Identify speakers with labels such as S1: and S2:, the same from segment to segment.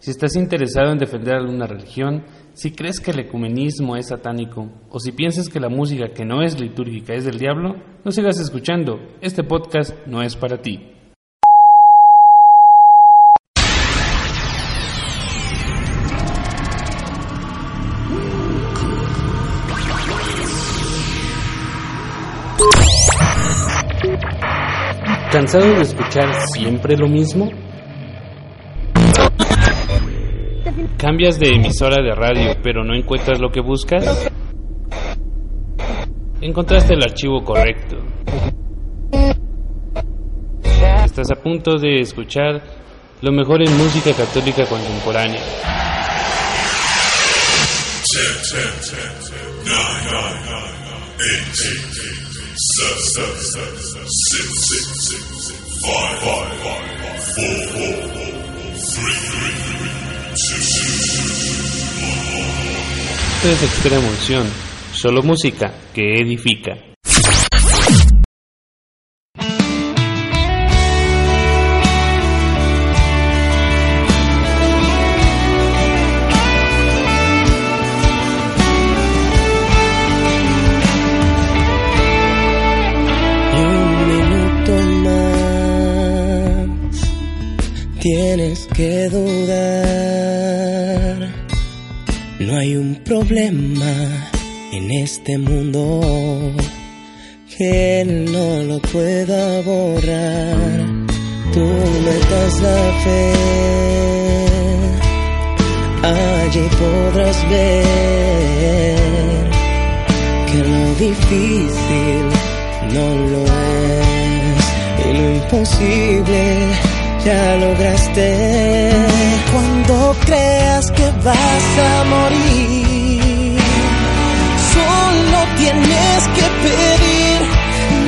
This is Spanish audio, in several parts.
S1: Si estás interesado en defender alguna religión, si crees que el ecumenismo es satánico, o si piensas que la música que no es litúrgica es del diablo, no sigas escuchando. Este podcast no es para ti. ¿Cansado de escuchar siempre lo mismo? ¿Cambias de emisora de radio pero no encuentras lo que buscas? Encontraste el archivo correcto. Estás a punto de escuchar lo mejor en música católica contemporánea. Esto es Extrema Unción, solo música que edifica.
S2: Tienes que dudar. No hay un problema en este mundo que no lo pueda borrar. Tú metas la fe, allí podrás ver que lo difícil no lo es y lo imposible ya lograste. Cuando creas que vas a morir, solo tienes que pedir,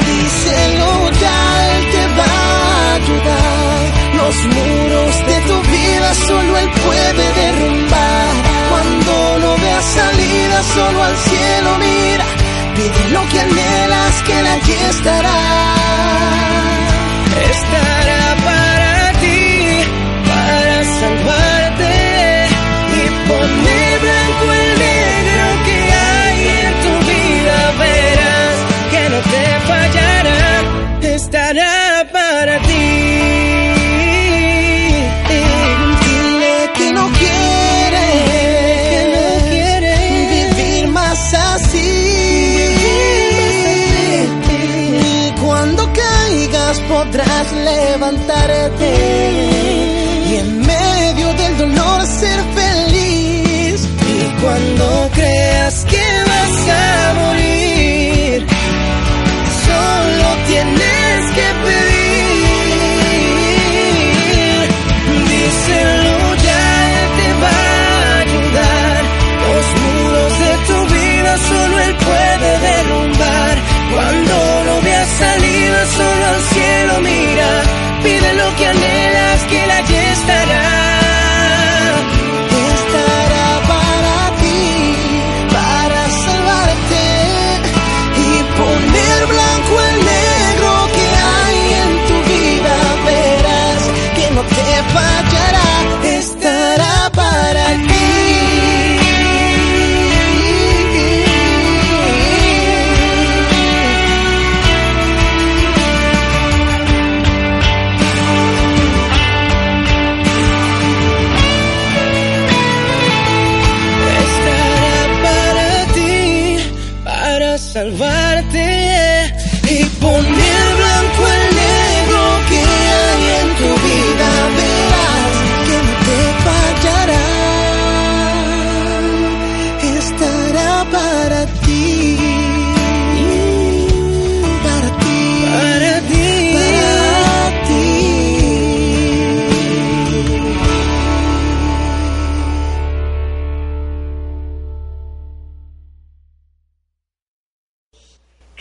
S2: díselo ya, él te va a ayudar. Los muros de tu vida solo él puede derrumbar. Cuando no veas salida, solo al cielo mira. Pide lo que anhelas, que él allí estará. Estará para podrás levantarte y en medio del dolor ser feliz. Cuando creas que vas a morir, solo tienes que pedir. Díselo ya, él te va a ayudar. Los muros de tu vida solo él puede derrumbar. Cuando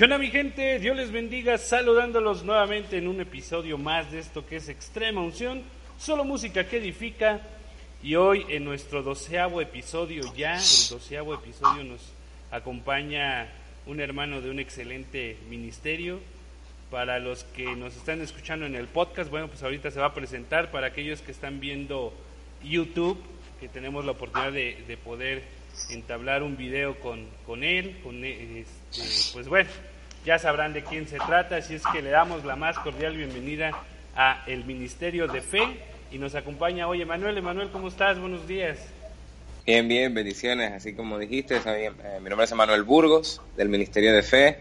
S1: ¿Qué onda mi gente? Dios les bendiga, saludándolos nuevamente en un episodio más de esto que es Extrema Unción, solo música que edifica. Y hoy en nuestro doceavo episodio ya, el doceavo episodio nos acompaña un hermano de un excelente ministerio, Para los que nos están escuchando en el podcast, bueno, pues ahorita se va a presentar. Para aquellos que están viendo YouTube, que tenemos la oportunidad de, poder entablar un video con, con él, con, este, pues bueno, ya sabrán de quién se trata, así es que le damos la más cordial bienvenida a el Ministerio de Fe y nos acompaña hoy Emanuel. Emanuel, ¿cómo estás? Buenos días.
S3: Bien, bien, bendiciones. Así como dijiste, eh, mi nombre es Emanuel Burgos, del Ministerio de Fe.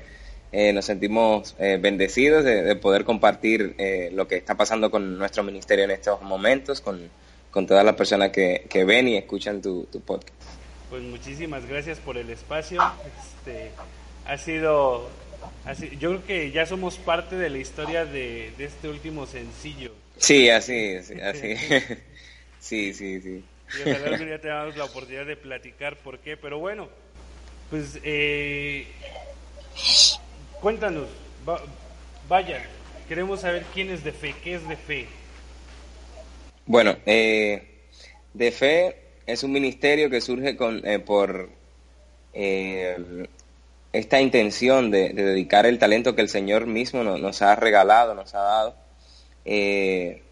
S3: Eh, nos sentimos eh, bendecidos de, poder compartir lo que está pasando con nuestro ministerio en estos momentos, con, con todas las personas que, que ven y escuchan tu, tu, podcast.
S1: Pues muchísimas gracias por el espacio. Este, ha sido yo creo que ya somos parte de la historia de, este último sencillo.
S3: Sí, así, así. así. sí, sí, sí.
S1: Y ojalá algún día tengamos la oportunidad de platicar por qué, pero bueno, pues eh, cuéntanos, vaya, queremos saber quién es de fe, qué es de fe.
S3: Bueno, eh, de fe es un ministerio que surge con, eh, por eh, esta intención de, dedicar el talento que el Señor mismo nos, ha regalado, nos ha dado, eh,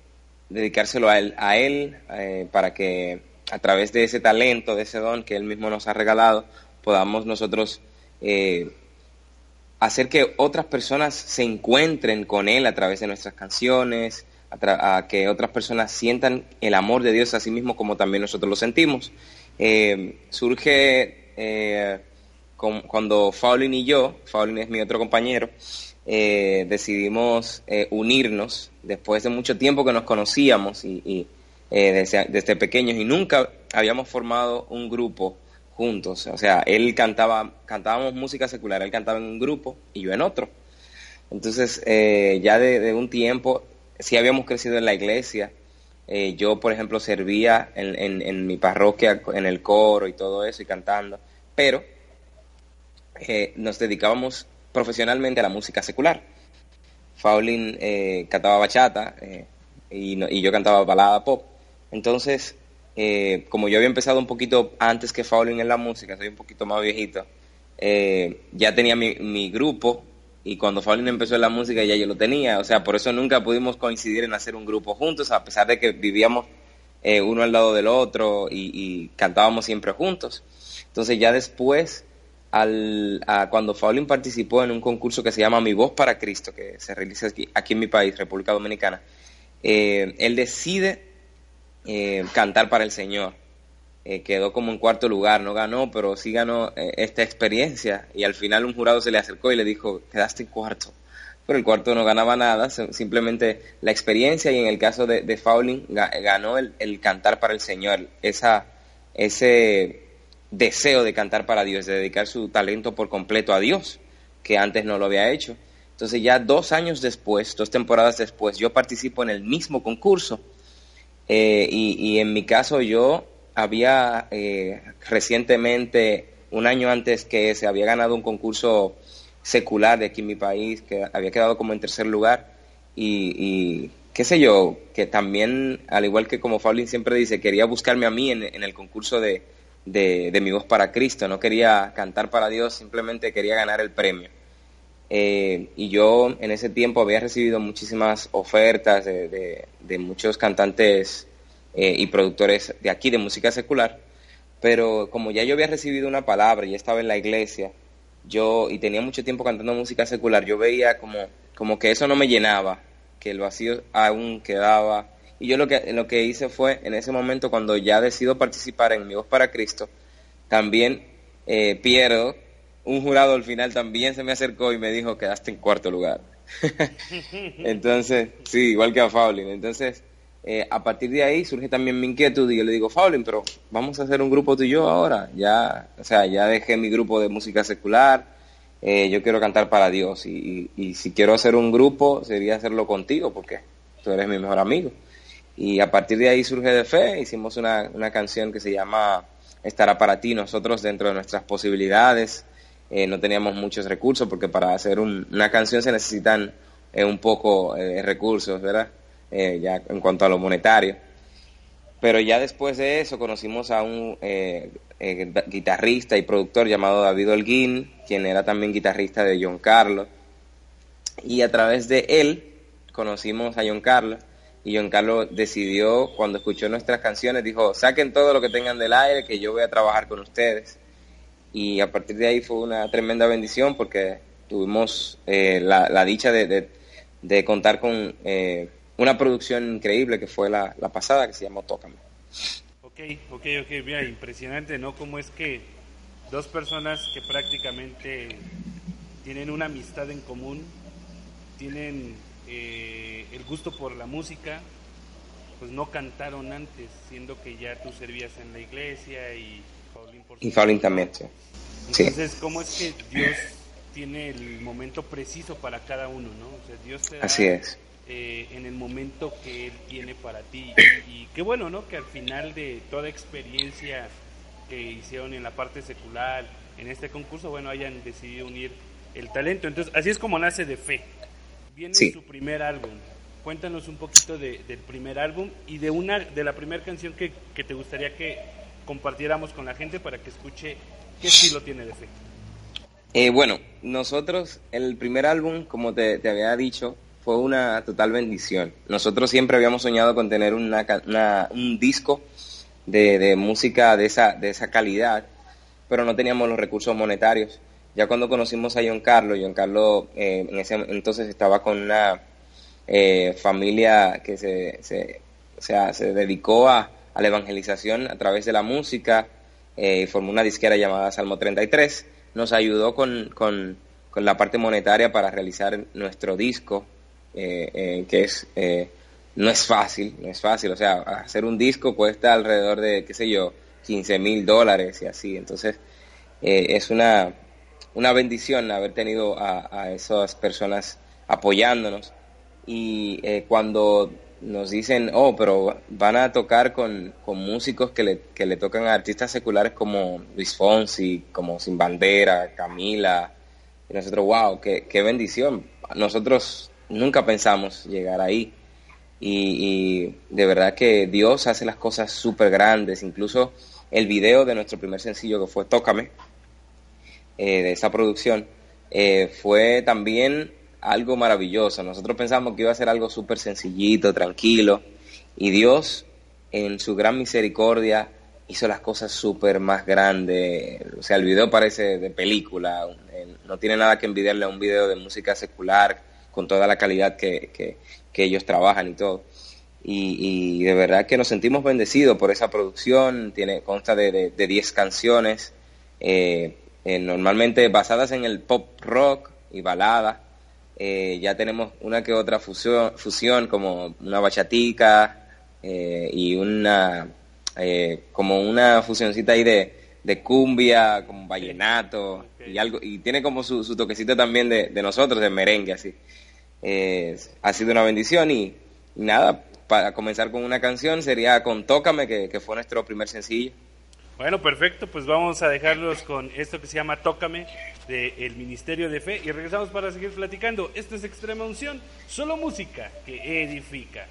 S3: dedicárselo a Él, a él eh, para que a través de ese talento, de ese don que Él mismo nos ha regalado, podamos nosotros eh, hacer que otras personas se encuentren con Él a través de nuestras canciones, a, que otras personas sientan el amor de Dios a sí mismo como también nosotros lo sentimos. surge cuando Faulin y yo, Faulin es mi otro compañero, eh, decidimos eh, unirnos después de mucho tiempo que nos conocíamos y, eh, desde, pequeños y nunca habíamos formado un grupo juntos. O sea, él cantaba, cantábamos música secular, él cantaba en un grupo y yo en otro. Entonces, ya de, un tiempo, sí habíamos crecido en la iglesia. yo, por ejemplo, servía en mi parroquia en el coro y todo eso y cantando, pero eh, nos dedicábamos profesionalmente a la música secular. Faulin eh, cantaba bachata eh, y, yo cantaba balada pop. Entonces, como yo había empezado un poquito antes que Faulin en la música, soy un poquito más viejito, ya tenía mi, grupo y cuando Faulin empezó en la música ya yo lo tenía. O sea, por eso nunca pudimos coincidir en hacer un grupo juntos, a pesar de que vivíamos uno al lado del otro y, y cantábamos siempre juntos. Entonces ya después cuando Faulín participó en un concurso que se llama Mi Voz para Cristo, que se realiza aquí, en mi país, República Dominicana, eh, él decide eh, cantar para el Señor. Eh, quedó como en cuarto lugar, no ganó, pero sí ganó esta experiencia y al final un jurado se le acercó y le dijo, quedaste en cuarto. Pero el cuarto no ganaba nada, simplemente la experiencia y en el caso de, de Faulín ganó el, el cantar para el Señor, esa, ese deseo de cantar para Dios, de dedicar su talento por completo a Dios, que antes no lo había hecho. Entonces ya dos años después, dos temporadas después, yo participo en el mismo concurso. Eh, y, en mi caso yo había eh, recientemente, un año antes que se había ganado un concurso secular de aquí en mi país, que había quedado como en tercer lugar. Y, qué sé yo, que también, al igual que como Faulín siempre dice, quería buscarme a mí en el concurso de, de, mi voz para Cristo, no quería cantar para Dios, simplemente quería ganar el premio. Eh, y yo en ese tiempo había recibido muchísimas ofertas de, muchos cantantes eh, y productores de aquí de música secular, pero como ya yo había recibido una palabra y estaba en la iglesia, yo y tenía mucho tiempo cantando música secular, yo veía como, como que eso no me llenaba, que el vacío aún quedaba y yo lo que, lo que hice fue, en ese momento, cuando ya decido participar en Mi Voz para Cristo, también eh, pierdo. Un jurado al final también se me acercó y me dijo, quedaste en cuarto lugar. Entonces, sí, igual que a Faulin. Entonces, eh, a partir de ahí surge también mi inquietud y yo le digo, Faulin, pero vamos a hacer un grupo tú y yo ahora. Ya, o sea, ya dejé mi grupo de música secular, eh, yo quiero cantar para Dios y, y, y si quiero hacer un grupo sería hacerlo contigo porque tú eres mi mejor amigo. Y a partir de ahí surge de fe, hicimos una, una canción que se llama Estará para ti, nosotros dentro de nuestras posibilidades. Eh, no teníamos muchos recursos porque para hacer una canción se necesitan eh, un poco eh, recursos, ¿verdad? ya en cuanto a lo monetario. Pero ya después de eso conocimos a un guitarrista y productor llamado David Holguín, quien era también guitarrista de John Carlos. y a través de él conocimos a John Carlos y John Carlos decidió, cuando escuchó nuestras canciones, dijo, saquen todo lo que tengan del aire, que yo voy a trabajar con ustedes. Y a partir de ahí fue una tremenda bendición porque tuvimos eh, la, dicha de, de, contar con eh, una producción increíble que fue la, la pasada, que se llamó Tócame.
S1: Ok, ok, ok, mira, impresionante, ¿no? Cómo es que dos personas que prácticamente tienen una amistad en común, tienen eh, el gusto por la música, pues no cantaron antes, siendo que ya tú servías en la iglesia y
S3: Paulín por Y Paulín también, sí.
S1: Entonces, ¿cómo es que Dios tiene el momento preciso para cada uno, no? O sea, Dios te da,
S3: Así es.
S1: Eh, en el momento que Él tiene para ti. Y, qué bueno, ¿no? Que al final de toda experiencia que hicieron en la parte secular, en este concurso, bueno, hayan decidido unir el talento. Entonces, así es como nace de fe viene su primer álbum. Cuéntanos un poquito de, del primer álbum y de una de la primera canción que, que, te gustaría que compartiéramos con la gente para que escuche qué estilo tiene de fe.
S3: Eh, bueno, nosotros, el primer álbum, como te, te, había dicho, fue una total bendición. Nosotros siempre habíamos soñado con tener una, una, un disco de, de, música de esa, de esa calidad, pero no teníamos los recursos monetarios. Ya cuando conocimos a John Carlos, John Carlos eh, en ese entonces estaba con una eh, familia que se, se, se dedicó a, la evangelización a través de la música eh, y formó una disquera llamada Salmo 33. Nos ayudó con, con, con la parte monetaria para realizar nuestro disco, que es no es fácil, no es fácil. O sea, hacer un disco cuesta alrededor de, qué sé yo, 15 mil dólares y así. Entonces, es una una bendición haber tenido a, esas personas apoyándonos. Y eh, cuando nos dicen, oh, pero van a tocar con, músicos que le, que le tocan a artistas seculares como Luis Fonsi, como Sin Bandera, Camila, y nosotros, wow, qué, qué bendición. Nosotros nunca pensamos llegar ahí. Y de verdad que Dios hace las cosas súper grandes. Incluso el video de nuestro primer sencillo que fue Tócame, eh, de esa producción, eh, fue también algo maravilloso. Nosotros pensamos que iba a ser algo súper sencillito, tranquilo, y Dios, en su gran misericordia, hizo las cosas súper más grandes. O sea, el video parece de película, no tiene nada que envidiarle a un video de música secular, con toda la calidad que, que, ellos trabajan y todo. Y, de verdad que nos sentimos bendecidos por esa producción, tiene, consta de 10 canciones. Eh, eh, normalmente basadas en el pop rock y balada. Eh, ya tenemos una que otra fusión, fusión como una bachatica eh, y una como una fusioncita ahí de, de cumbia, como vallenato y algo y tiene como su, toquecito también de, nosotros, de merengue así. ha sido una bendición y, nada, para comenzar con una canción sería con Tócame, que, que fue nuestro primer sencillo.
S1: Bueno, perfecto, pues vamos a dejarlos con esto que se llama Tócame del el Ministerio de Fe y regresamos para seguir platicando. Esto es Extrema Unción, solo música que edifica.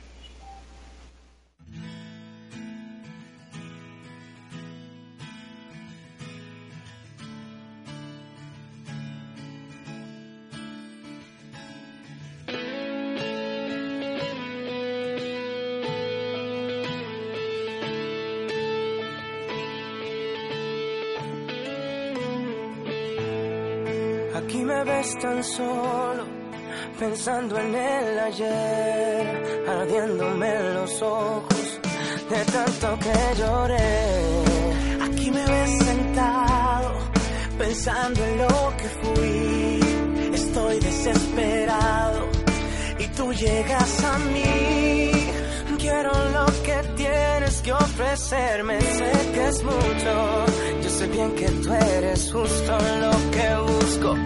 S2: Tan solo, pensando en el ayer, ardiéndome los ojos de tanto que lloré. Aquí me ves sentado, pensando en lo que fui. Estoy desesperado y tú llegas a mí. Quiero lo que tienes que ofrecerme, sé que es mucho. Yo sé bien que tú eres justo lo que busco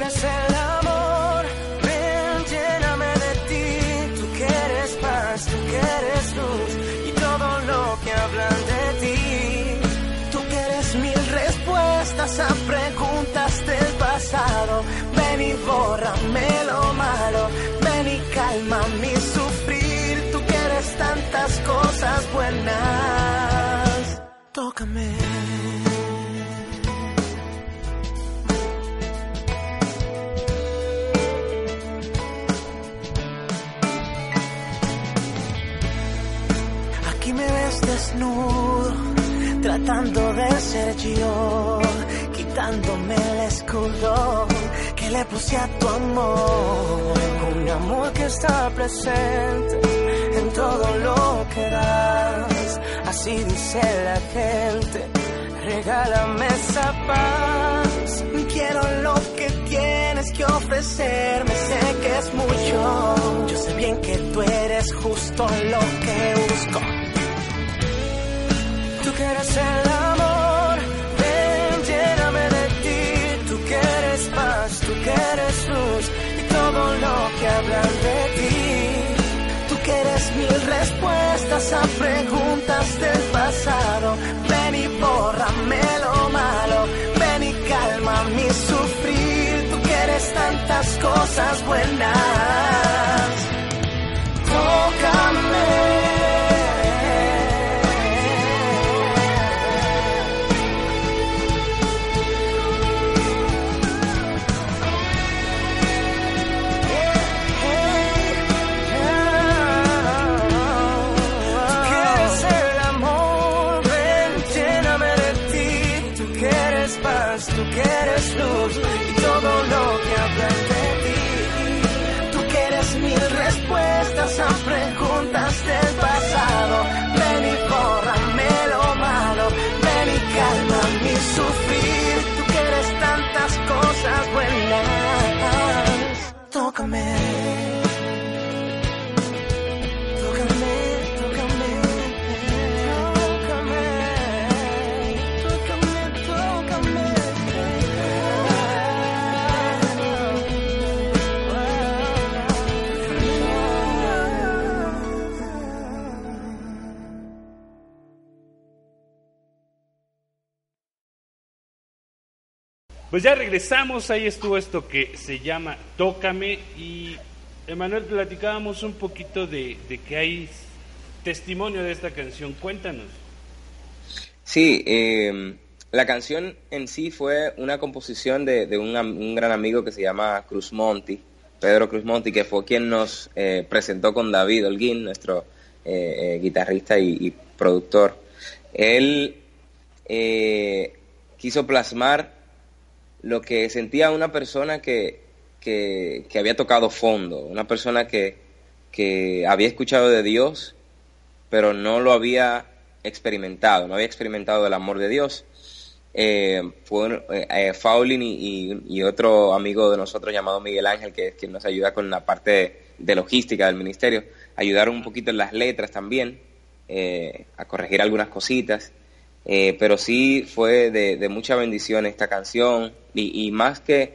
S2: quieres el amor, ven, lléname de ti. Tú quieres paz, tú quieres luz y todo lo que hablan de ti. Tú quieres mil respuestas a preguntas del pasado. Ven y bórrame lo malo, ven y calma mi sufrir. Tú quieres tantas cosas buenas. Tócame. Tratando de ser yo, quitándome el escudo que le puse a tu amor. Un amor que está presente en todo lo que das, así dice la gente. Regálame esa paz, quiero lo que tienes que ofrecerme, sé que es mucho, yo sé bien que tú eres justo lo que busco. Tú quieres el amor, ven, lléname de ti. Tú quieres paz, tú quieres luz y todo lo que hablan de ti. Tú quieres mil respuestas a preguntas del pasado. Ven y bórrame lo malo, ven y calma mi sufrir. Tú quieres tantas cosas buenas. Tú quieres luz
S1: Pues ya regresamos, ahí estuvo esto que se llama Tócame y Emanuel platicábamos un poquito de, de que hay testimonio de esta canción, cuéntanos.
S3: Sí, eh, la canción en sí fue una composición de, un, gran amigo que se llama Cruz Monti, Pedro Cruz Monti, que fue quien nos eh, presentó con David Holguín, nuestro eh, eh, guitarrista y, productor. Él quiso plasmar lo que sentía una persona que, que, que había tocado fondo, una persona que, que había escuchado de Dios, pero no lo había experimentado, no había experimentado el amor de Dios. Eh, fue eh, eh, Faulin y, otro amigo de nosotros llamado Miguel Ángel, que es quien nos ayuda con la parte de, logística del ministerio, ayudaron un poquito en las letras también, a corregir algunas cositas. Eh, pero sí fue de, mucha bendición esta canción y, y más que,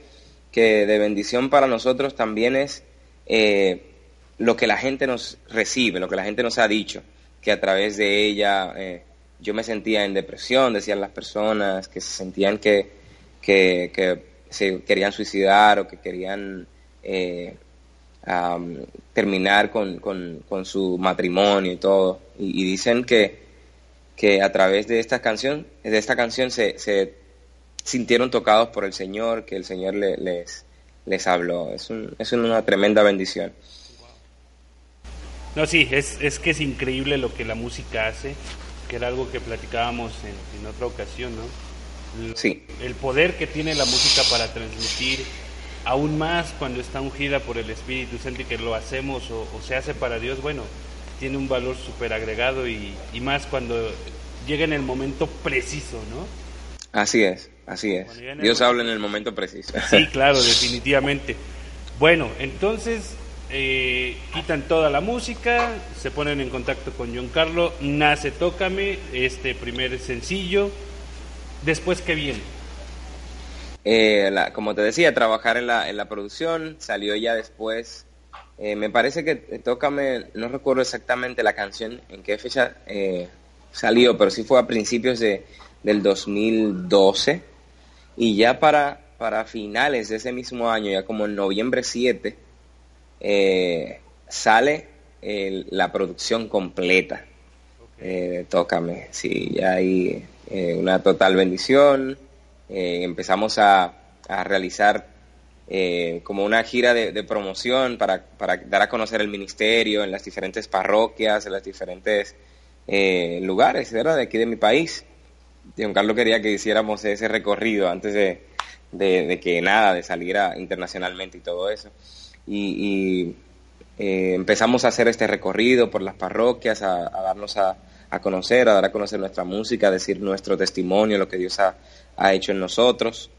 S3: que de bendición para nosotros también es eh, lo que la gente nos recibe, lo que la gente nos ha dicho, que a través de ella eh, yo me sentía en depresión, decían las personas, que se sentían que, que, se querían suicidar o que querían terminar con, con, con su matrimonio y todo. Y dicen que, que a través de esta canción, de esta canción se, se sintieron tocados por el Señor, que el Señor le- les, les habló. Es, un- es una tremenda bendición.
S1: No, sí, es, es que es increíble lo que la música hace, que era algo que platicábamos en, en otra ocasión, ¿no?
S3: Sí.
S1: El poder que tiene la música para transmitir, aún más cuando está ungida por el Espíritu Santo y que lo hacemos o, o se hace para Dios, bueno, tiene un valor súper agregado y, y más cuando llega en el momento preciso, ¿no?
S3: Así es, así es. Dios
S1: momento-
S3: habla en el momento preciso.
S1: Sí, claro, definitivamente. Bueno, entonces eh, quitan toda la música, se ponen en contacto con John Carlo, nace Tócame, este primer sencillo. Después, ¿qué viene?
S3: Eh, la- como te decía, trabajar en la, en la producción, salió ya después. Eh, me parece que eh, Tócame, no recuerdo exactamente la canción, en qué fecha eh, salió, pero sí fue a principios de, del 2012. Y ya para, para finales de ese mismo año, ya como en noviembre 7, eh, sale el- la producción completa de Tócame. Sí, ya hay una total bendición. Empezamos a, a realizar eh, como una gira de, promoción para, para dar a conocer el ministerio en las diferentes parroquias, en las diferentes eh, lugares, ¿verdad? De aquí de mi país. Don Carlos quería que hiciéramos ese recorrido antes de, de, que nada, de salir internacionalmente y todo eso. Y, eh, empezamos a hacer este recorrido por las parroquias, a, darnos a, conocer, a dar a conocer nuestra música, a decir nuestro testimonio, lo que Dios ha, hecho en nosotros.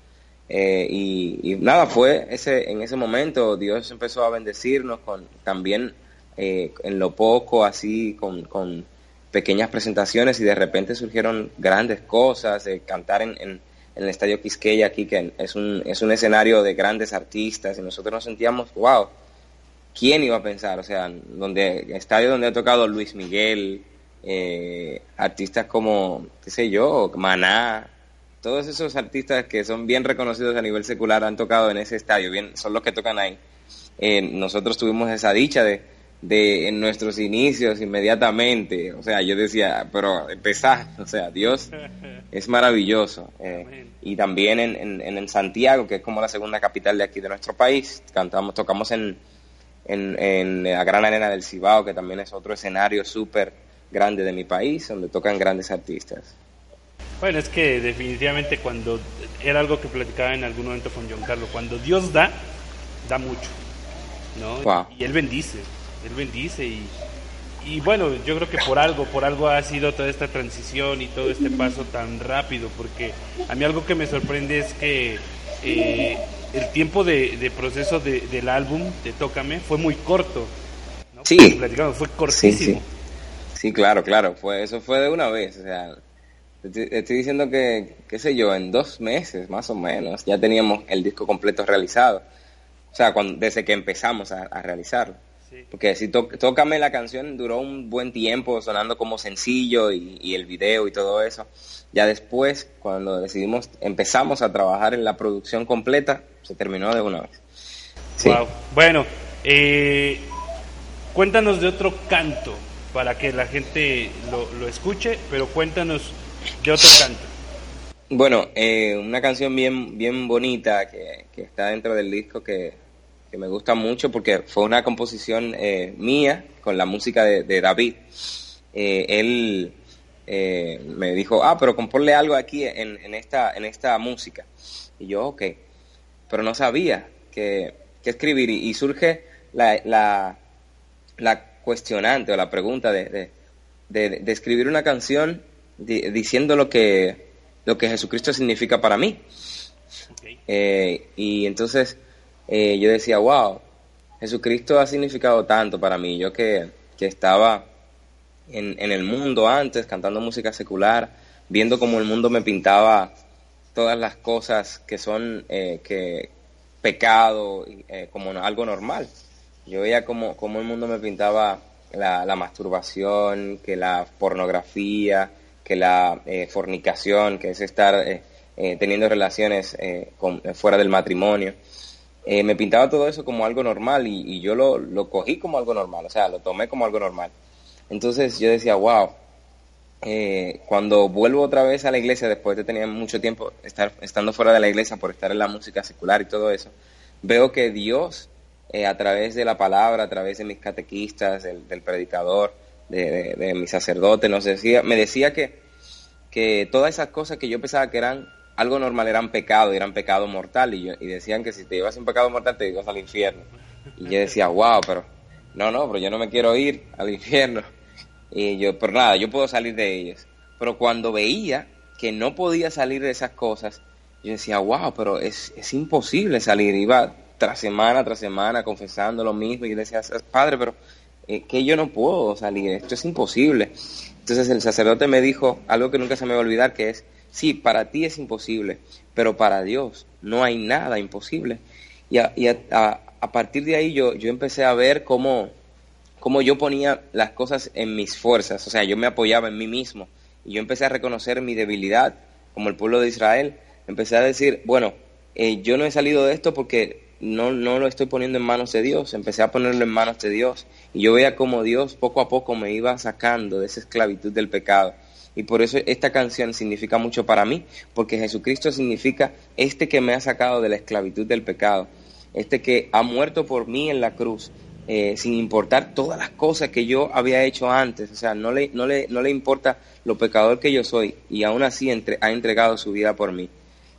S3: Eh, y, nada, fue ese, en ese momento Dios empezó a bendecirnos con también eh, en lo poco, así, con, con, pequeñas presentaciones y de repente surgieron grandes cosas, cantar en, en, el Estadio Quisqueya aquí, que es un, es un escenario de grandes artistas y nosotros nos sentíamos, wow, ¿quién iba a pensar? O sea, donde, estadio donde ha tocado Luis Miguel, eh, artistas como, qué sé yo, Maná, todos esos artistas que son bien reconocidos a nivel secular han tocado en ese estadio, bien, son los que tocan ahí. Eh, nosotros tuvimos esa dicha de, de en nuestros inicios inmediatamente, o sea, yo decía, pero empezar, o sea, Dios es maravilloso. Eh, y también en, en, en, Santiago, que es como la segunda capital de aquí de nuestro país, cantamos, tocamos en, en, la Gran Arena del Cibao, que también es otro escenario súper grande de mi país, donde tocan grandes artistas.
S1: Bueno, es que definitivamente cuando, era algo que platicaba en algún momento con John Carlos, cuando Dios da, da mucho, ¿no? Y Él bendice, Él bendice y, y bueno, yo creo que por algo, por algo ha sido toda esta transición y todo este paso tan rápido, porque a mí algo que me sorprende es que eh, el tiempo de, proceso del álbum de Tócame fue muy corto.
S3: Sí.
S1: fue cortísimo.
S3: Sí, claro, claro. Fue, eso fue de una vez. O sea, estoy diciendo que, qué sé yo, en dos meses más o menos ya teníamos el disco completo realizado. O sea, cuando, desde que empezamos a, realizarlo. Porque si Tócame la canción duró un buen tiempo sonando como sencillo y, y, el video y todo eso. Ya después, cuando decidimos, empezamos a trabajar en la producción completa, se terminó de una vez.
S1: Bueno, eh, cuéntanos de otro canto para que la gente lo, escuche, pero cuéntanos de otro canto.
S3: Bueno, eh, una canción bien, bien bonita que, está dentro del disco que, me gusta mucho porque fue una composición eh, mía con la música de, David. él me dijo, ah, pero componle algo aquí en, en, esta, en esta música. Y yo, ok pero no sabía qué, escribir y, surge la, la, la, cuestionante o la pregunta de, de, escribir una canción diciendo lo que, lo que Jesucristo significa para mí. Eh, y entonces eh, yo decía, wow, Jesucristo ha significado tanto para mí. Yo que, que estaba en, en, el mundo antes, cantando música secular, viendo cómo el mundo me pintaba todas las cosas que son eh, que pecado eh, como algo normal. Yo veía como, como el mundo me pintaba la, la masturbación, que la pornografía, que la eh, fornicación, que es estar teniendo relaciones con, fuera del matrimonio. me pintaba todo eso como algo normal y, yo lo, lo, cogí como algo normal, o sea, lo tomé como algo normal. Entonces yo decía, wow, eh, cuando vuelvo otra vez a la iglesia, después de tener mucho tiempo estar, estando fuera de la iglesia por estar en la música secular y todo eso, veo que Dios, eh, a través de la palabra, a través de mis catequistas, del, predicador, de, mi sacerdote, nos decía, me decía que, que todas esas cosas que yo pensaba que eran algo normal eran pecado, eran pecado mortal, y, y decían que si te ibas en pecado mortal te ibas al infierno. Y yo decía, wow, pero no, no, pero yo no me quiero ir al infierno y yo, pero nada, yo puedo salir de ellas. Pero cuando veía que no podía salir de esas cosas, yo decía, wow, pero es, es imposible salir. Iba tras semana tras semana confesando lo mismo y yo decía, padre, pero eh, que yo no puedo salir, esto es imposible. Entonces el sacerdote me dijo algo que nunca se me va a olvidar, que es, sí, para ti es imposible, pero para Dios no hay nada imposible. Y a, a partir de ahí yo, yo empecé a ver cómo cómo yo ponía las cosas en mis fuerzas, o sea, yo me apoyaba en mí mismo y yo empecé a reconocer mi debilidad como el pueblo de Israel, empecé a decir, bueno, eh, yo no he salido de esto porque no, no lo estoy poniendo en manos de Dios, empecé a ponerlo en manos de Dios y yo veía cómo Dios poco a poco me iba sacando de esa esclavitud del pecado. Y por eso esta canción significa mucho para mí, porque Jesucristo significa este que me ha sacado de la esclavitud del pecado, este que ha muerto por mí en la cruz eh, sin importar todas las cosas que yo había hecho antes, o sea, no le, no le, no le importa lo pecador que yo soy y aún así entre, ha entregado su vida por mí.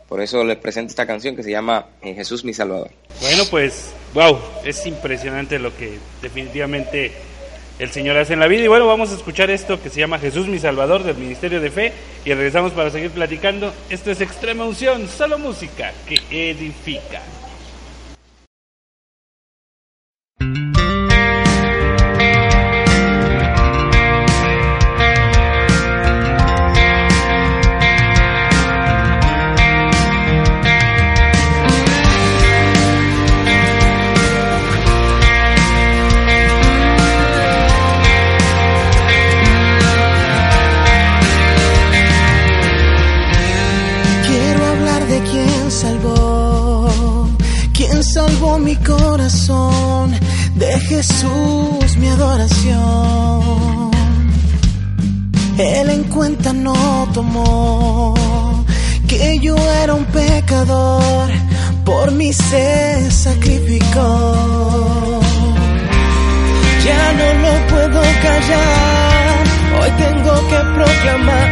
S3: Por eso les presento esta canción que se llama eh, Jesús mi Salvador.
S1: Bueno, pues, wow, es impresionante lo que definitivamente el Señor hace en la vida. Y bueno, vamos a escuchar esto que se llama Jesús mi Salvador del Ministerio de Fe y regresamos para seguir platicando. Esto es Extrema Unción, solo música que edifica.
S2: Mí se sacrificó. Ya no lo puedo callar, hoy tengo que proclamar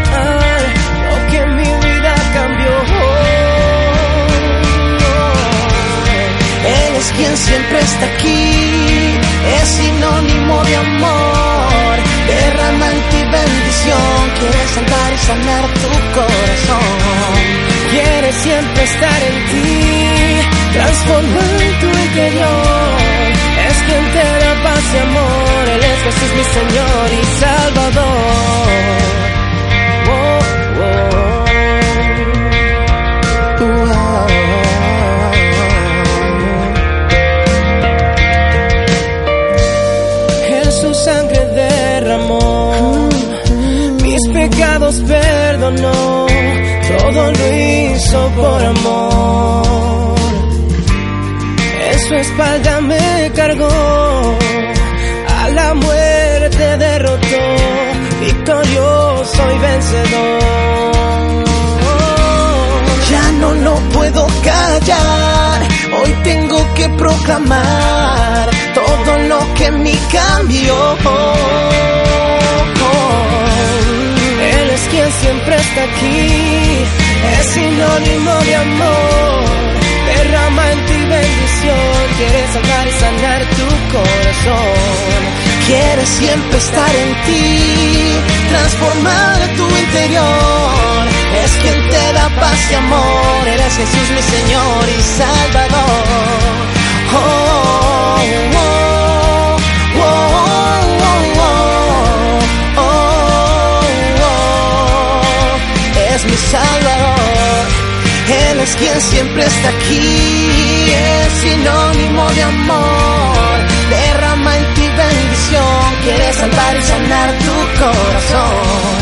S2: lo que mi vida cambió. Él es quien siempre está aquí, es sinónimo de amor, derrama en ti bendición, quiere salvar y sanar tu corazón. Quiere siempre estar en ti, transformar tu interior. Es quien te da paz y amor, Él es Jesús mi Señor y Salvador. Oh, oh. Él su sangre derramó, mis pecados perdonó, todo lo hizo por amor. En su espalda me cargó, a la muerte derrotó, victorioso y vencedor. Ya no lo puedo callar, hoy tengo que proclamar todo lo que en mí cambió. Él es quien siempre está aquí, es sinónimo de amor derrama en ti bendición, quiere salvar y sanar tu corazón. Quiere siempre estar en ti, transformar tu interior. Es quien te da paz y amor, eres Jesús mi Señor y Salvador. Oh, oh, oh, Es mi Salvador. Él es quien siempre está aquí, es sinónimo de amor. Derrama en ti bendición, quiere salvar y sanar tu corazón.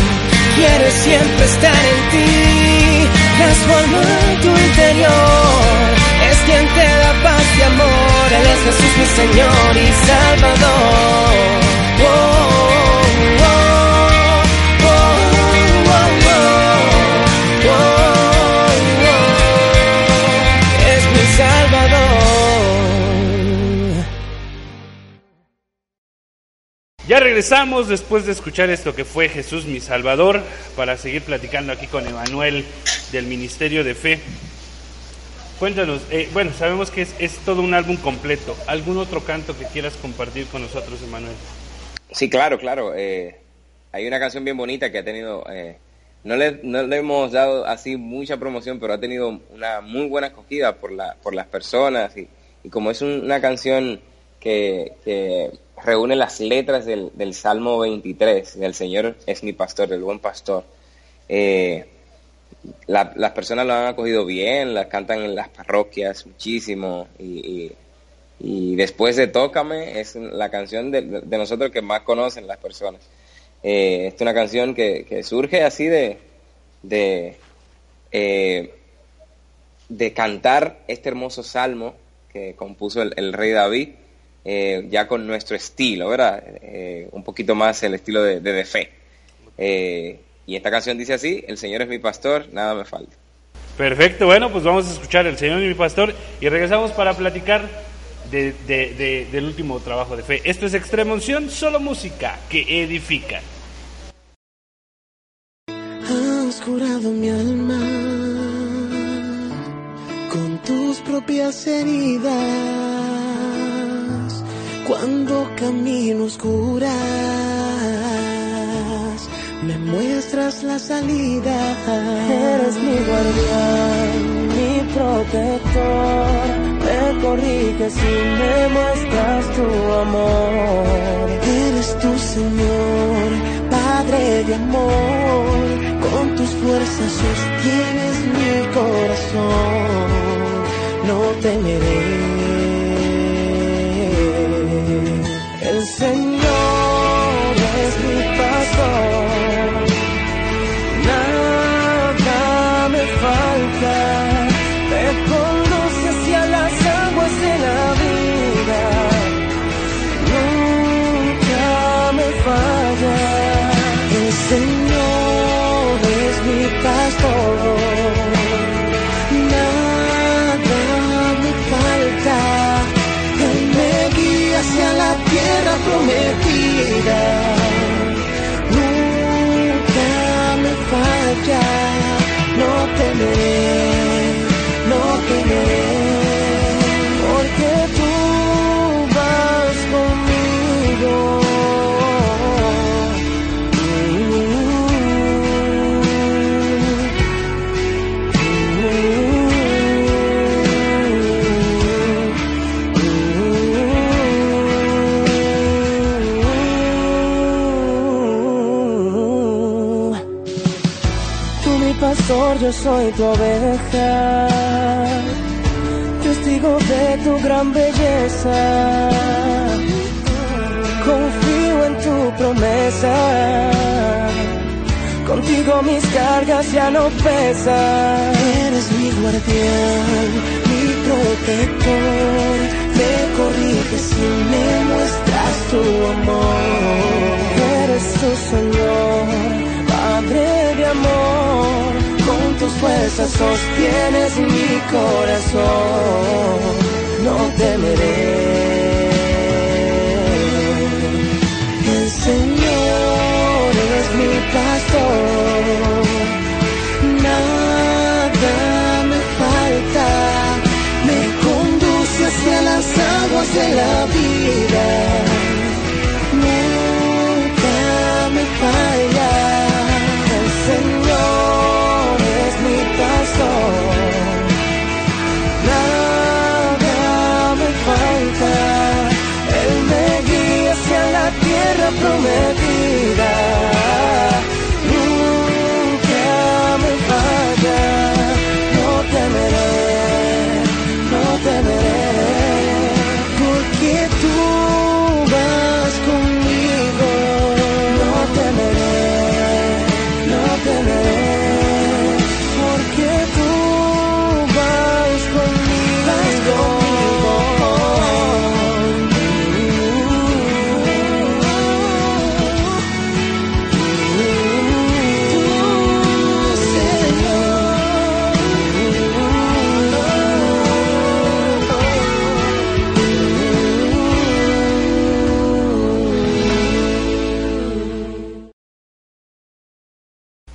S2: Quiere siempre estar en ti, transformar tu interior. Es quien te da paz y amor, Él es Jesús mi Señor y Salvador.
S1: Regresamos después de escuchar esto que fue Jesús mi Salvador para seguir platicando aquí con Emanuel del Ministerio de Fe. Cuéntanos, eh, bueno, sabemos que es, es todo un álbum completo. ¿Algún otro canto que quieras compartir con nosotros, Emanuel?
S3: Sí, claro, claro. eh, hay una canción bien bonita que ha tenido, eh, no, le, no le hemos dado así mucha promoción, pero ha tenido una muy buena acogida por, la, por las personas y, como es un- una canción que, reúne las letras del, del Salmo 23, del Señor es mi pastor, del buen pastor, eh, la- las personas lo han acogido bien, las cantan en las parroquias muchísimo y, y- después de Tócame es la canción de, de nosotros que más conocen las personas. Eh, es una canción que, que surge así de, de, eh, de cantar este hermoso salmo que compuso el rey David, eh, ya con nuestro estilo, ¿verdad? Eh, un poquito más el estilo de, de, de fe. Eh, y esta canción dice así, el Señor es mi pastor, nada me falta.
S1: Perfecto, bueno, pues vamos a escuchar El Señor y mi Pastor y regresamos para platicar del último trabajo de fe. Esto es Extrema Unción, solo música que edifica.
S2: Has curado mi alma con tus propias heridas. Cuando camino oscuras, me muestras la salida.
S4: Eres mi guardián, mi protector me corriges y me muestras tu amor.
S2: Eres tu Señor, Padre de amor, con tus fuerzas sostienes mi corazón, no temeré.
S4: El yo soy tu oveja, testigo de tu gran belleza. Confío en tu promesa, contigo mis cargas ya no pesan.
S2: Eres mi guardián, mi protector, me corriges y me muestras tu amor.
S4: Eres tu Señor, Padre de amor fuerzas sostienes mi corazón, no temeré.
S2: El Señor es mi pastor, nada me falta, me conduce hacia las aguas de la vida,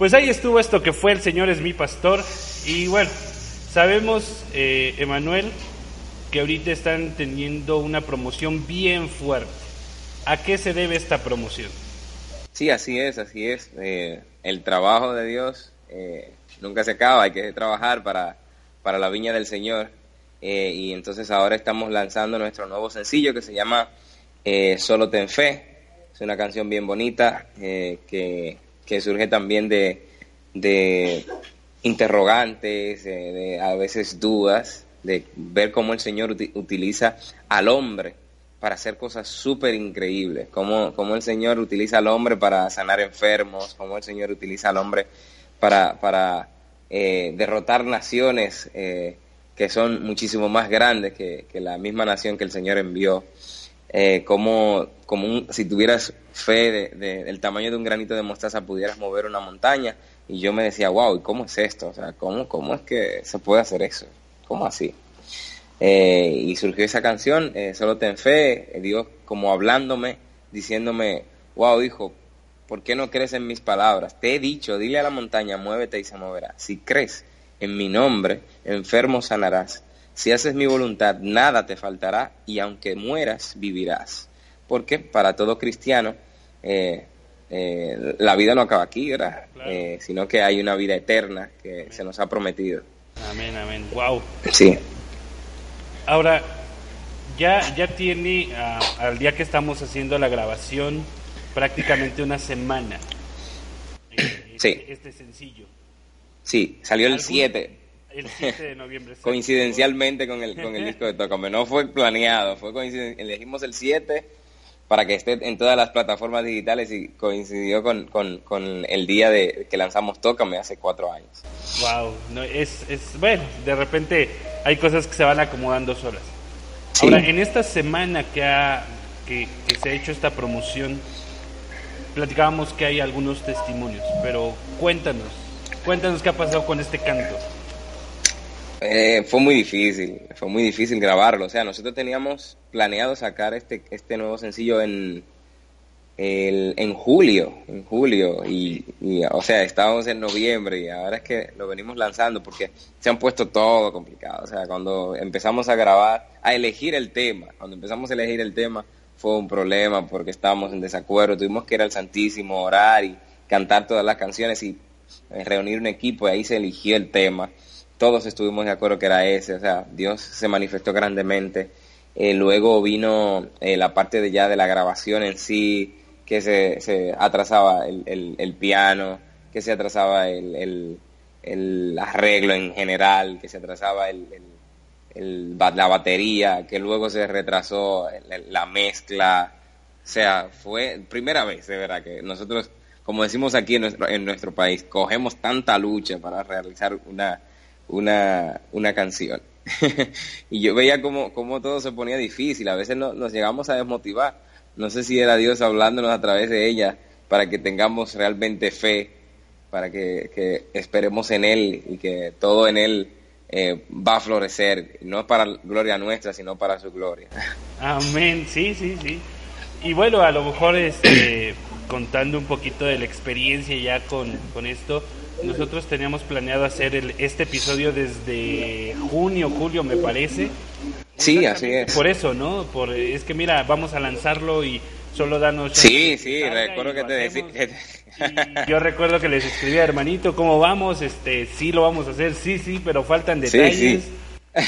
S1: Pues ahí estuvo esto que fue El Señor es mi pastor. Y bueno, sabemos, eh, Emanuel, que ahorita están teniendo una promoción bien fuerte. ¿A qué se debe esta promoción?
S3: Sí, así es, así es. Eh, el trabajo de Dios eh, nunca se acaba, hay que trabajar para, para la viña del Señor. y entonces ahora estamos lanzando nuestro nuevo sencillo que se llama Solo ten fe. Es una canción bien bonita que que surge también de, de interrogantes, de, a veces dudas, de ver cómo el Señor utiliza al hombre para hacer cosas súper increíbles, cómo, cómo, el Señor utiliza al hombre para sanar enfermos, cómo el Señor utiliza al hombre para, para eh, derrotar naciones eh, que son muchísimo más grandes que, que, la misma nación que el Señor envió eh, como, como si tuvieras fe de, del tamaño de un granito de mostaza pudieras mover una montaña. Y yo me decía, wow, ¿y cómo es esto? O sea, ¿cómo, cómo es que se puede hacer eso? ¿Cómo así? Eh, y surgió esa canción, eh, Solo ten fe, Dios como hablándome, diciéndome, wow hijo, ¿por qué no crees en mis palabras? Te he dicho, dile a la montaña, muévete y se moverá. Si crees en mi nombre, enfermo sanarás. Si haces mi voluntad, nada te faltará y aunque mueras, vivirás. Porque para todo cristiano, la vida no acaba aquí, ¿verdad? sino que hay una vida eterna que se nos ha prometido.
S1: Amén, amén. Wow.
S3: Sí.
S1: Ahora, ya, ya tiene, ah, al día que estamos haciendo la grabación, prácticamente una semana.
S3: Eh, sí.
S1: Este, este sencillo.
S3: Sí, salió el 7.
S1: El 7 de noviembre.
S3: Coincidencialmente con el, con el disco de Tócame. No fue planeado, fue coincidencial. Elegimos el 7 para que esté en todas las plataformas digitales y coincidió con, con, con el día de que lanzamos Tócame hace cuatro años.
S1: Wow, no, es, es, bueno, de repente hay cosas que se van acomodando solas. Ahora, en esta semana que, ha, que, que se ha hecho esta promoción, platicábamos que hay algunos testimonios, pero cuéntanos, cuéntanos qué ha pasado con este canto.
S3: Eh, fue muy difícil, fue muy difícil grabarlo. O sea, nosotros teníamos planeado sacar este, este nuevo sencillo en, en julio, en julio, y, o sea, estábamos en noviembre y ahora es que lo venimos lanzando porque se han puesto todo complicado. O sea, cuando empezamos a grabar, a elegir el tema, cuando empezamos a elegir el tema fue un problema porque estábamos en desacuerdo, tuvimos que ir al Santísimo, orar y cantar todas las canciones y eh, reunir un equipo y ahí se eligió el tema todos estuvimos de acuerdo que era ese, o sea, Dios se manifestó grandemente. Eh, luego vino eh, la parte de ya de la grabación en sí, que se, se atrasaba el, el, piano, que se atrasaba el, el, arreglo en general, que se atrasaba el, la batería, que luego se retrasó la mezcla. O sea, fue primera vez, de verdad, que nosotros, como decimos aquí en nuestro, en nuestro país, cogemos tanta lucha para realizar una, una, una canción. y yo veía como, como todo se ponía difícil, a veces nos llegamos a desmotivar. No sé si era Dios hablándonos a través de ella para que tengamos realmente fe, para que, esperemos en Él y que todo en Él eh, va a florecer, no para gloria nuestra, sino para su gloria.
S1: Amén, sí, sí, sí. Y bueno, a lo mejor este, contando un poquito de la experiencia ya con, con esto, nosotros teníamos planeado hacer el, este episodio desde junio, julio, me parece.
S3: Sí, así es.
S1: Por eso, ¿no? Por, es que mira, vamos a lanzarlo y solo danos...
S3: Sí, sí, recuerdo que te decía...
S1: Yo recuerdo que les escribía, hermanito, ¿cómo vamos? Este, sí lo vamos a hacer, sí, sí, pero faltan detalles.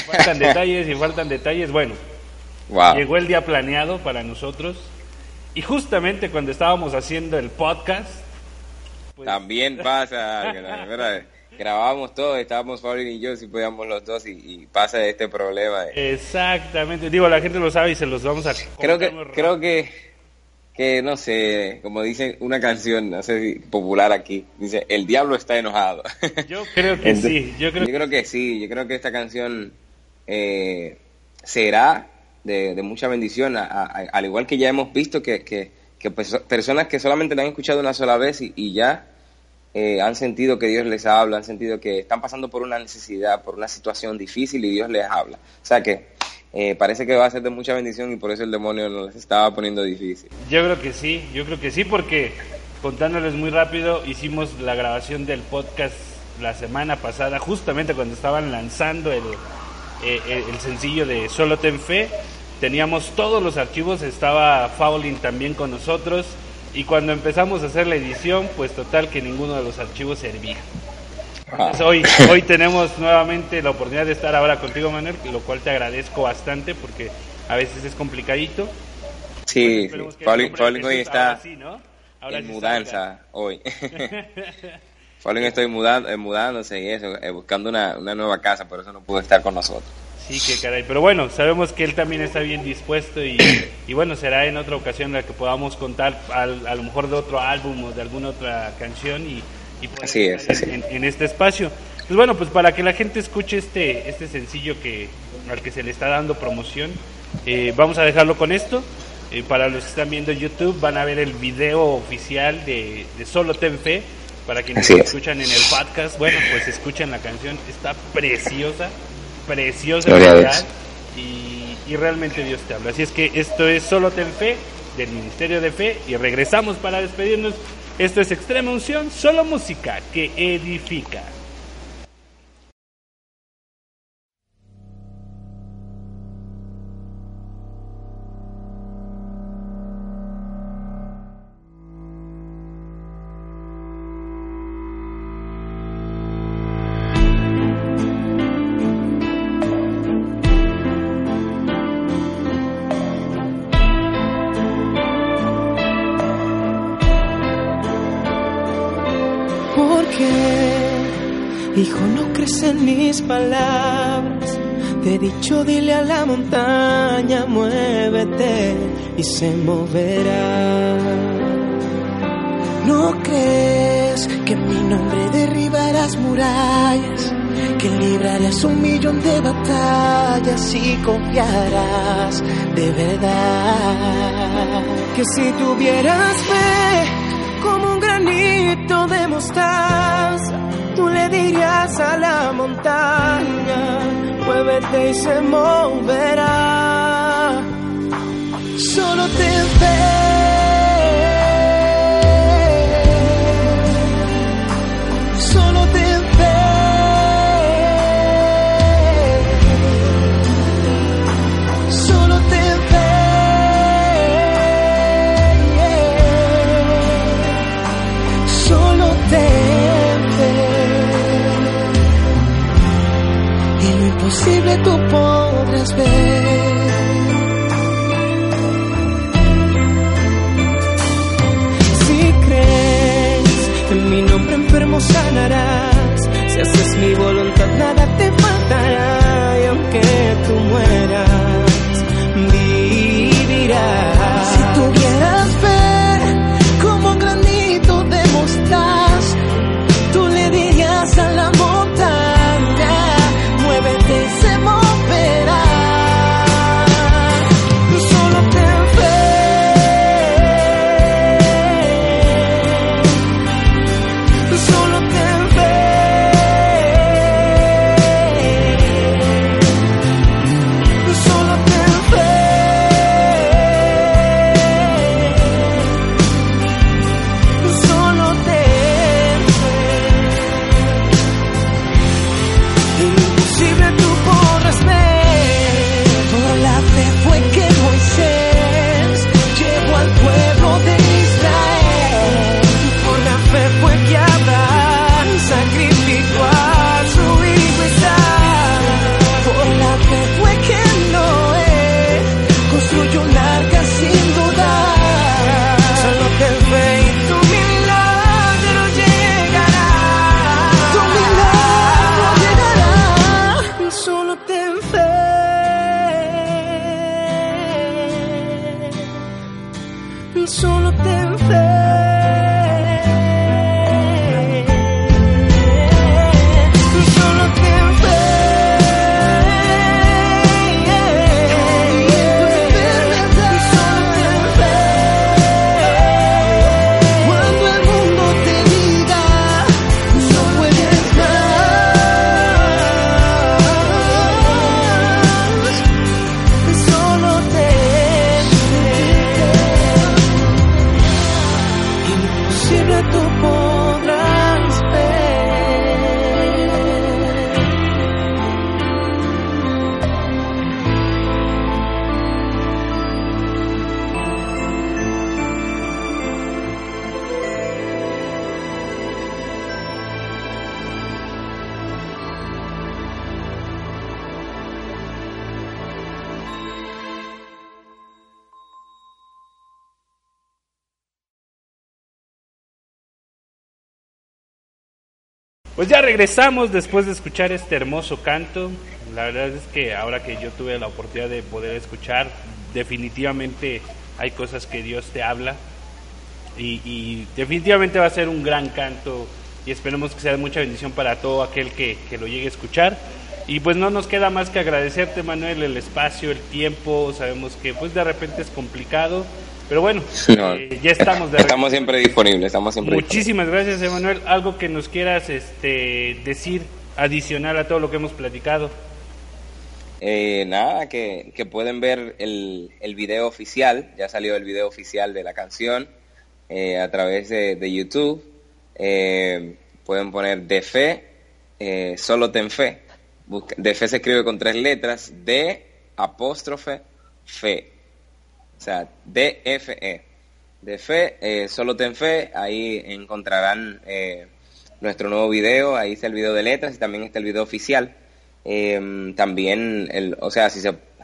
S1: Faltan detalles y faltan detalles. Bueno, llegó el día planeado para nosotros. Y justamente cuando estábamos haciendo el podcast,
S3: pues, También pasa, grabábamos todo, estábamos Fabián y yo, si podíamos los dos, y, pasa este problema.
S1: Exactamente, digo, la gente lo sabe y se los vamos a...
S3: Creo que, creo que, que, no sé, como dice una canción, no sé si popular aquí, dice, el diablo está enojado.
S1: Yo creo que sí, yo creo...
S3: que sí, yo creo que esta canción eh, será de, mucha bendición, al igual que ya hemos visto que, que, personas que solamente la han escuchado una sola vez y ya eh, han sentido que Dios les habla, han sentido que están pasando por una necesidad, por una situación difícil y Dios les habla. O sea que eh, parece que va a ser de mucha bendición y por eso el demonio nos estaba poniendo difícil.
S1: Yo creo que sí, yo creo que sí, porque contándoles muy rápido, hicimos la grabación del podcast la semana pasada, justamente cuando estaban lanzando el, eh, el sencillo de Solo Ten Fe. Teníamos todos los archivos, estaba Fowling también con nosotros y cuando empezamos a hacer la edición, pues total que ninguno de los archivos servía. Ah. hoy, hoy tenemos nuevamente la oportunidad de estar ahora contigo, Manuel, lo cual te agradezco bastante porque a veces es complicadito.
S3: Sí, Falling hoy está en mudanza hoy. Falling estoy mudando, eh, mudándose y eso, eh, buscando una, una nueva casa, por eso no pudo estar con nosotros.
S1: Sí, qué caray. Pero bueno, sabemos que él también está bien dispuesto y, y bueno, será en otra ocasión la que podamos contar al, a lo mejor de otro álbum o de alguna otra canción y, y
S3: así es,
S1: En, este espacio. Pues bueno, pues para que la gente escuche este, este sencillo que, al que se le está dando promoción, eh, vamos a dejarlo con esto. Eh, para los que están viendo YouTube van a ver el video oficial de, de Solo Ten Fe. Para quienes escuchan en el podcast, bueno, pues escuchen la canción, está preciosa preciosa y, y realmente Dios te habla. Así es que esto es Solo Ten Fe del Ministerio de Fe y regresamos para despedirnos. Esto es Extrema Unción, solo música que edifica.
S4: En mis palabras. Te he dicho, dile a la montaña, muévete y se moverá. No crees que en mi nombre derribarás murallas, que librarás un millón de batallas y confiarás de verdad. Que si tuvieras fe como un granito de mostaza, tú le dirías a la montaña, muévete y se moverá. Solo ten fe. Si haces mi voluntad nada te Solo ten
S1: Pues ya regresamos después de escuchar este hermoso canto. La verdad es que ahora que yo tuve la oportunidad de poder escuchar, definitivamente hay cosas que Dios te habla y, definitivamente va a ser un gran canto y esperemos que sea de mucha bendición para todo aquel que, que lo llegue a escuchar. Y pues no nos queda más que agradecerte Manuel el espacio, el tiempo, sabemos que pues de repente es complicado, pero bueno,
S3: No.
S1: eh, ya estamos de
S3: Estamos siempre disponibles, estamos siempre
S1: Muchísimas gracias, Emanuel. Algo que nos quieras este, decir adicional a todo lo que hemos platicado.
S3: Eh, nada, que, que, pueden ver el, el, video oficial, ya salió el video oficial de la canción eh, a través de, de YouTube. Eh, pueden poner de fe, eh, solo ten fe. De fe se escribe con tres letras, de apóstrofe fe. O sea, D-F-E. De fe, eh, solo ten fe, ahí encontrarán eh, nuestro nuevo video, ahí está el video de letras y también está el video oficial. Em, también, el, o sea, si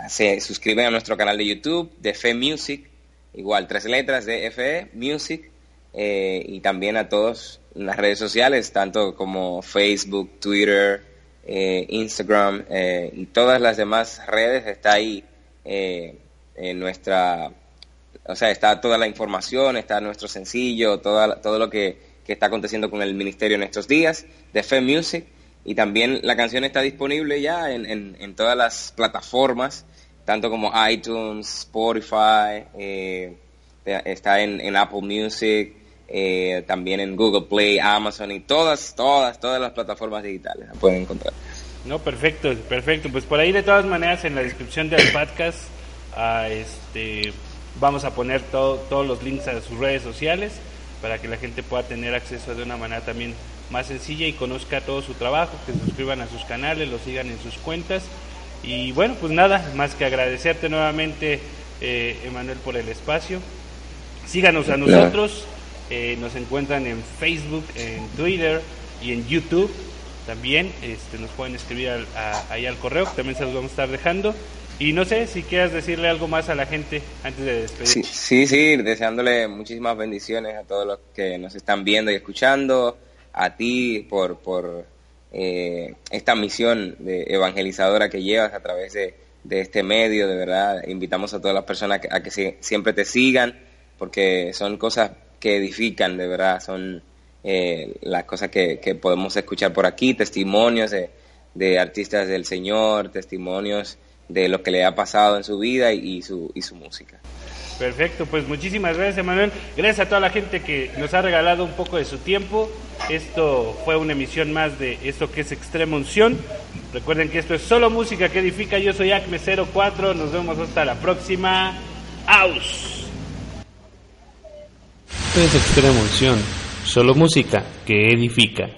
S3: se, suscriben a nuestro canal de YouTube, de Fe Music, igual, tres letras de FE Music, eh, y también a todos las redes sociales, tanto como Facebook, Twitter, eh, Instagram eh, y todas las demás redes, está ahí en nuestra, o sea, está toda la información, está nuestro sencillo, toda, todo lo que, que está aconteciendo con el ministerio en estos días, de Fe Music. Y también la canción está disponible ya en, en, todas las plataformas, tanto como iTunes, Spotify, eh, está en, Apple Music, eh, también en Google Play, Amazon y todas, todas, todas las plataformas digitales la pueden encontrar.
S1: No, perfecto, perfecto. Pues por ahí de todas maneras en la descripción del podcast a este, vamos a poner todo, todos los links a sus redes sociales para que la gente pueda tener acceso de una manera también más sencilla y conozca todo su trabajo, que se suscriban a sus canales, lo sigan en sus cuentas. Y bueno, pues nada, más que agradecerte nuevamente, eh, Emanuel, por el espacio. Síganos a nosotros, eh, nos encuentran en Facebook, en Twitter y en YouTube. También este, nos pueden escribir ahí al correo, que también se los vamos a estar dejando. Y no sé si quieras decirle algo más a la gente antes de despedir.
S3: Sí, sí, deseándole muchísimas bendiciones a todos los que nos están viendo y escuchando, a ti por, por eh, esta misión de evangelizadora que llevas a través de, este medio, de verdad. Invitamos a todas las personas a que, siempre te sigan, porque son cosas que edifican, de verdad, son eh, las cosas que, que, podemos escuchar por aquí, testimonios de, de artistas del Señor, testimonios de lo que le ha pasado en su vida y, su, y su música.
S1: Perfecto, pues muchísimas gracias Emanuel. Gracias a toda la gente que nos ha regalado un poco de su tiempo. Esto fue una emisión más de esto que es Extrema Unción. Recuerden que esto es solo música que edifica. Yo soy Acme04. Nos vemos hasta la próxima. ¡Aus!
S5: Es Extrema Unción. Solo música que edifica.